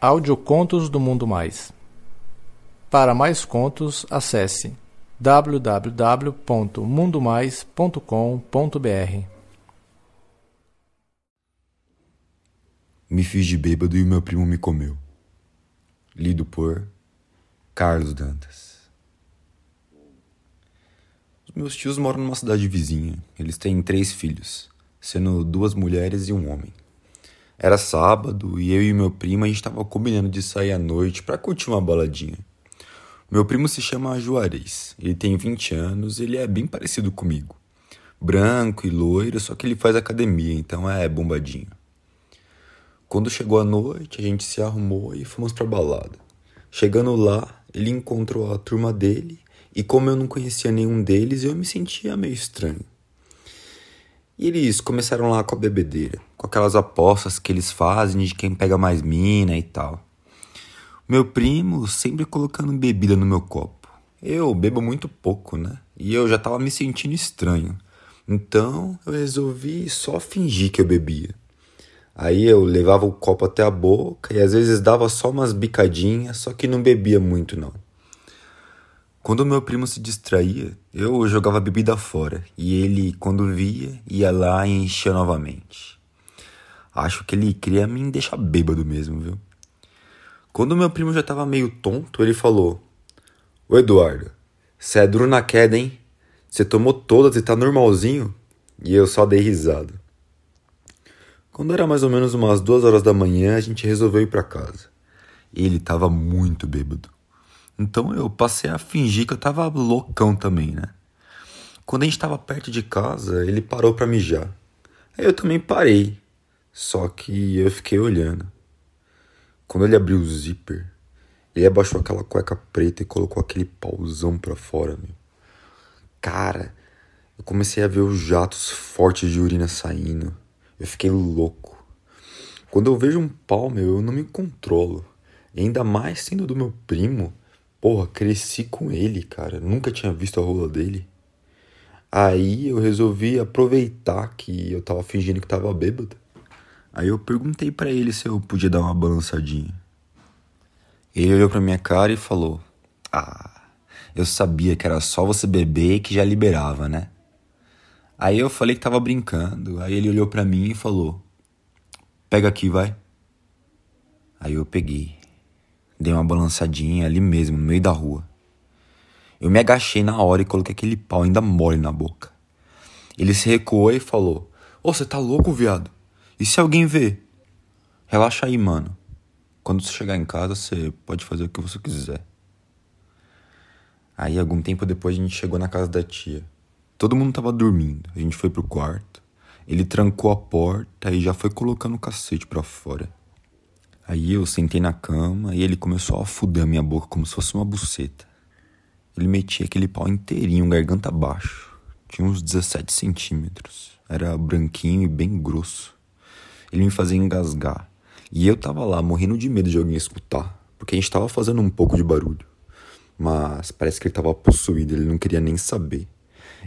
Audiocontos do Mundo Mais. Para mais contos, acesse www.mundomais.com.br. Me fiz de bêbado e o meu primo me comeu. Lido por Carlos Dantas. Os meus tios moram numa cidade vizinha. Eles têm três filhos, sendo duas mulheres e um homem. Era sábado e eu e meu primo a gente estava combinando de sair à noite para curtir uma baladinha. Meu primo se chama Juarez. Ele tem 20 anos e ele é bem parecido comigo. Branco e loiro, só que ele faz academia, então é bombadinho. Quando chegou a noite, a gente se arrumou e fomos pra balada. Chegando lá, ele encontrou a turma dele e como eu não conhecia nenhum deles, eu me sentia meio estranho. E eles começaram lá com a bebedeira, com aquelas apostas que eles fazem de quem pega mais mina e tal. Meu primo sempre colocando bebida no meu copo. Eu bebo muito pouco, né? E eu já tava me sentindo estranho. Então eu resolvi só fingir que eu bebia. Aí eu levava o copo até a boca e às vezes dava só umas bicadinhas, só que não bebia muito não. Quando meu primo se distraía, eu jogava bebida fora e ele, quando via, ia lá e enchia novamente. Acho que ele queria me deixar bêbado mesmo, viu? Quando meu primo já tava meio tonto, ele falou: Ô Eduardo, cê é duro na queda, hein? Você tomou todas e tá normalzinho? E eu só dei risada. Quando era mais ou menos umas duas horas da manhã, a gente resolveu ir para casa. Ele tava muito bêbado. Então eu passei a fingir que eu tava loucão também, né? Quando a gente tava perto de casa, ele parou para mijar. Aí eu também parei. Só que eu fiquei olhando. Quando ele abriu o zíper, ele abaixou aquela cueca preta e colocou aquele pauzão pra fora, meu. Cara, eu comecei a ver os jatos fortes de urina saindo. Eu fiquei louco. Quando eu vejo um pau, meu, eu não me controlo. E ainda mais sendo do meu primo. Porra, cresci com ele, cara. Nunca tinha visto a rola dele. Aí eu resolvi aproveitar que eu tava fingindo que tava bêbado. Aí eu perguntei para ele se eu podia dar uma balançadinha. Ele olhou pra minha cara e falou: Ah, eu sabia que era só você beber e que já liberava, né? Aí eu falei que tava brincando. Aí ele olhou para mim e falou: Pega aqui, vai. Aí eu peguei. Dei uma balançadinha ali mesmo, no meio da rua. Eu me agachei na hora e coloquei aquele pau ainda mole na boca. Ele se recuou e falou: Ô, oh, você tá louco, viado? E se alguém ver? Relaxa aí, mano. Quando você chegar em casa, você pode fazer o que você quiser. Aí, algum tempo depois, a gente chegou na casa da tia. Todo mundo tava dormindo. A gente foi pro quarto. Ele trancou a porta e já foi colocando o cacete pra fora. Aí eu sentei na cama e ele começou a fuder a minha boca como se fosse uma buceta. Ele metia aquele pau inteirinho, garganta abaixo. Tinha uns 17 centímetros. Era branquinho e bem grosso. Ele me fazia engasgar. E eu tava lá, morrendo de medo de alguém escutar, porque a gente tava fazendo um pouco de barulho. Mas parece que ele tava possuído, ele não queria nem saber.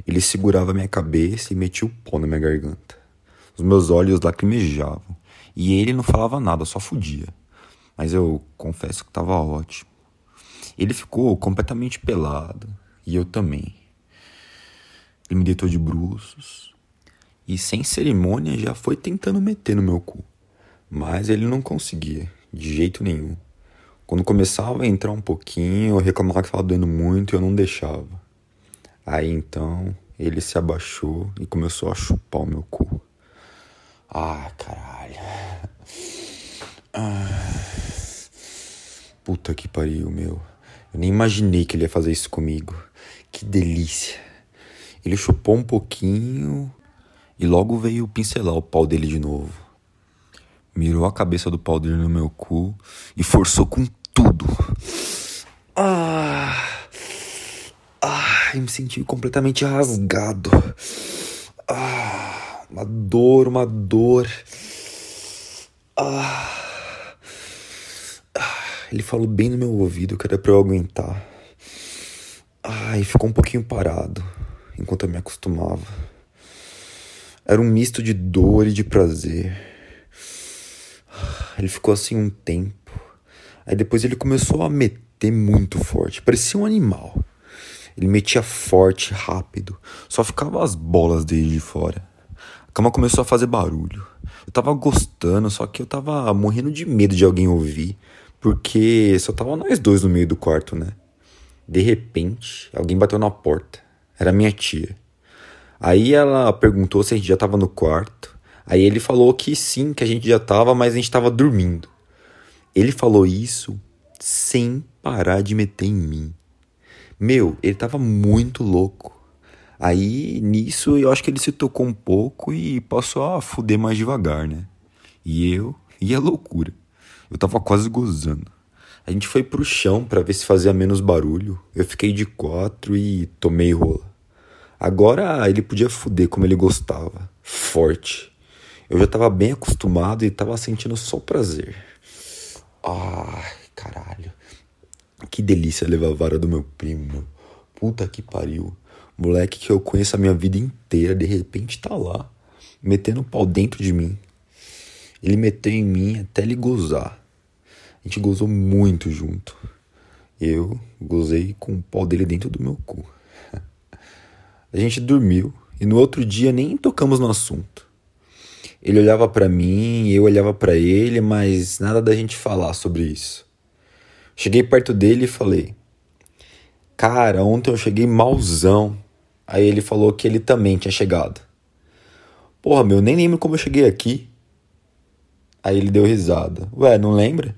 Ele segurava minha cabeça e metia o pó na minha garganta. Os meus olhos lacrimejavam. E ele não falava nada, só fudia. Mas eu confesso que tava ótimo. Ele ficou completamente pelado. E eu também. Ele me deitou de bruços. E sem cerimônia já foi tentando meter no meu cu. Mas ele não conseguia, de jeito nenhum. Quando começava a entrar um pouquinho, eu reclamava que estava doendo muito e eu não deixava. Aí então ele se abaixou e começou a chupar o meu cu. Ah, caralho. Ah. Puta que pariu, meu. Eu nem imaginei que ele ia fazer isso comigo. Que delícia. Ele chupou um pouquinho e logo veio pincelar o pau dele de novo. Mirou a cabeça do pau dele no meu cu e forçou com tudo. Ah! Ah, eu me senti completamente rasgado. Ah! Uma dor, uma dor. Ah. ah. Ele falou bem no meu ouvido que era pra eu aguentar. Ah, e ficou um pouquinho parado enquanto eu me acostumava. Era um misto de dor e de prazer. Ele ficou assim um tempo. Aí depois ele começou a meter muito forte, parecia um animal. Ele metia forte, rápido, só ficava as bolas dele de fora. A cama começou a fazer barulho. Eu tava gostando, só que eu tava morrendo de medo de alguém ouvir, porque só tava nós dois no meio do quarto, né? De repente, alguém bateu na porta. Era minha tia. Aí ela perguntou se a gente já tava no quarto. Aí ele falou que sim, que a gente já tava, mas a gente tava dormindo. Ele falou isso sem parar de meter em mim. Meu, ele tava muito louco. Aí nisso eu acho que ele se tocou um pouco e passou a fuder mais devagar, né? E eu, e a loucura. Eu tava quase gozando. A gente foi pro chão para ver se fazia menos barulho. Eu fiquei de quatro e tomei rola. Agora ele podia fuder como ele gostava. Forte. Eu já tava bem acostumado e tava sentindo só prazer. Ai, caralho. Que delícia levar a vara do meu primo. Puta que pariu. Moleque que eu conheço a minha vida inteira, de repente tá lá, metendo o pau dentro de mim. Ele meteu em mim até ele gozar. A gente gozou muito junto. Eu gozei com o pau dele dentro do meu cu. A gente dormiu e no outro dia nem tocamos no assunto. Ele olhava para mim, eu olhava para ele, mas nada da gente falar sobre isso. Cheguei perto dele e falei: Cara, ontem eu cheguei malzão. Aí ele falou que ele também tinha chegado. Porra, meu, nem lembro como eu cheguei aqui. Aí ele deu risada. Ué, não lembra?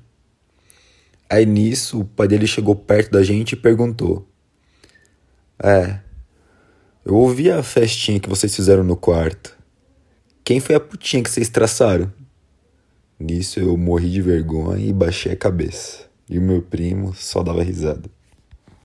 Aí nisso, o pai dele chegou perto da gente e perguntou: É, eu ouvi a festinha que vocês fizeram no quarto. Quem foi a putinha que vocês traçaram? Nisso eu morri de vergonha e baixei a cabeça. E o meu primo só dava risada.